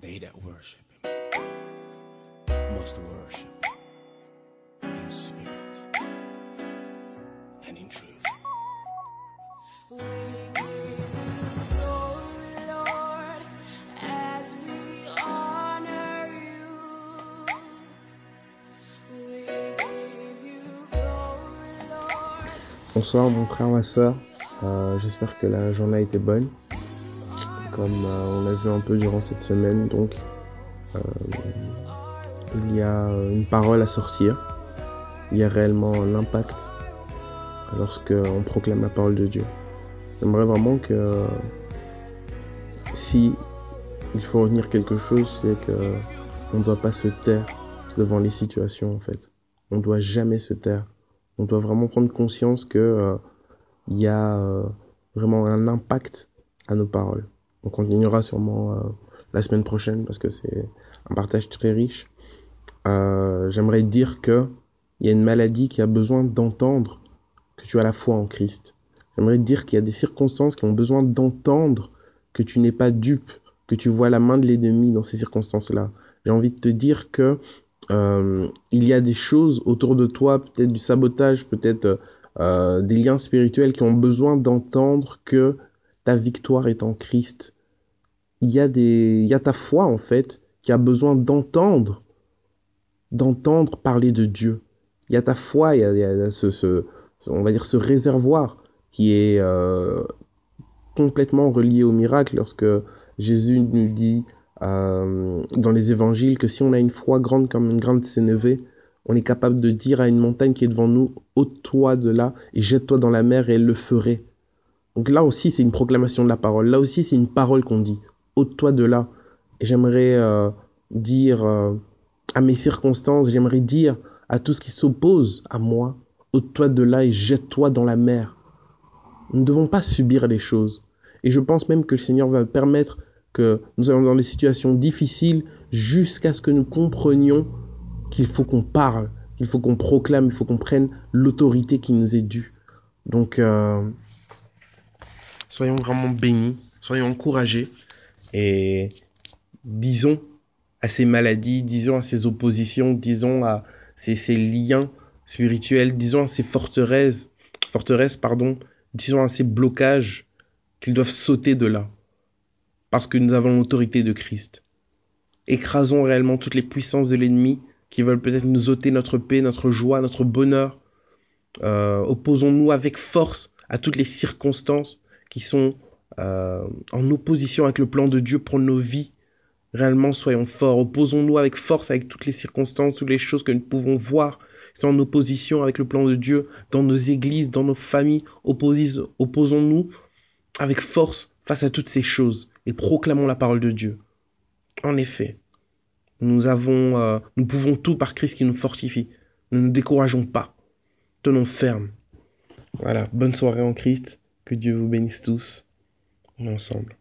that worship Him must worship in spirit and in truth. Bonsoir mon frère, ma soeur. Euh, J'espère que la journée a été bonne. Comme euh, on a vu un peu durant cette semaine, donc euh, il y a une parole à sortir. Il y a réellement un impact lorsque on proclame la parole de Dieu. J'aimerais vraiment que si il faut retenir quelque chose, c'est que on ne doit pas se taire devant les situations en fait. On ne doit jamais se taire. On doit vraiment prendre conscience que euh, il y a euh, vraiment un impact à nos paroles. On continuera sûrement euh, la semaine prochaine parce que c'est un partage très riche. Euh, J'aimerais dire que il y a une maladie qui a besoin d'entendre que tu as la foi en Christ. J'aimerais dire qu'il y a des circonstances qui ont besoin d'entendre que tu n'es pas dupe, que tu vois la main de l'ennemi dans ces circonstances-là. J'ai envie de te dire que euh, il y a des choses autour de toi, peut-être du sabotage, peut-être des liens spirituels qui ont besoin d'entendre que ta victoire est en Christ. Il y a des, il y a ta foi en fait qui a besoin d'entendre, d'entendre parler de Dieu. Il y a ta foi, il y a, ce, ce, on va dire ce réservoir qui est euh, complètement relié au miracle lorsque Jésus nous dit euh, dans les évangiles que si on a une foi grande comme une grande sénévé, on est capable de dire à une montagne qui est devant nous, ôte-toi de là et jette-toi dans la mer et elle le ferait. Donc là aussi, c'est une proclamation de la parole. Là aussi, c'est une parole qu'on dit. Ôte-toi de là. J'aimerais euh, dire euh, à mes circonstances, j'aimerais dire à tout ce qui s'oppose à moi, ôte-toi de là et jette-toi dans la mer. Nous ne devons pas subir les choses. Et je pense même que le Seigneur va permettre que nous allons dans des situations difficiles jusqu'à ce que nous comprenions qu'il faut qu'on parle, qu'il faut qu'on proclame, il faut qu'on prenne l'autorité qui nous est due. Donc, euh, soyons vraiment bénis, soyons encouragés et disons à ces maladies, disons à ces oppositions, disons à ces, liens spirituels, disons à ces forteresses, forteresses pardon, disons à ces blocages qu'ils doivent sauter de là parce que nous avons l'autorité de Christ. Écrasons réellement toutes les puissances de l'ennemi qui veulent peut-être nous ôter notre paix, notre joie, notre bonheur. Euh, Opposons-nous avec force à toutes les circonstances qui sont euh, en opposition avec le plan de Dieu pour nos vies. Réellement, soyons forts. Opposons-nous avec force avec toutes les circonstances, toutes les choses que nous pouvons voir qui sont en opposition avec le plan de Dieu dans nos églises, dans nos familles. Opposons-nous avec force face à toutes ces choses et proclamons la parole de Dieu. En effet, nous avons, euh, nous pouvons tout par Christ qui nous fortifie. Ne nous décourageons pas. Tenons ferme. Voilà. Bonne soirée en Christ. Que Dieu vous bénisse tous. On est ensemble.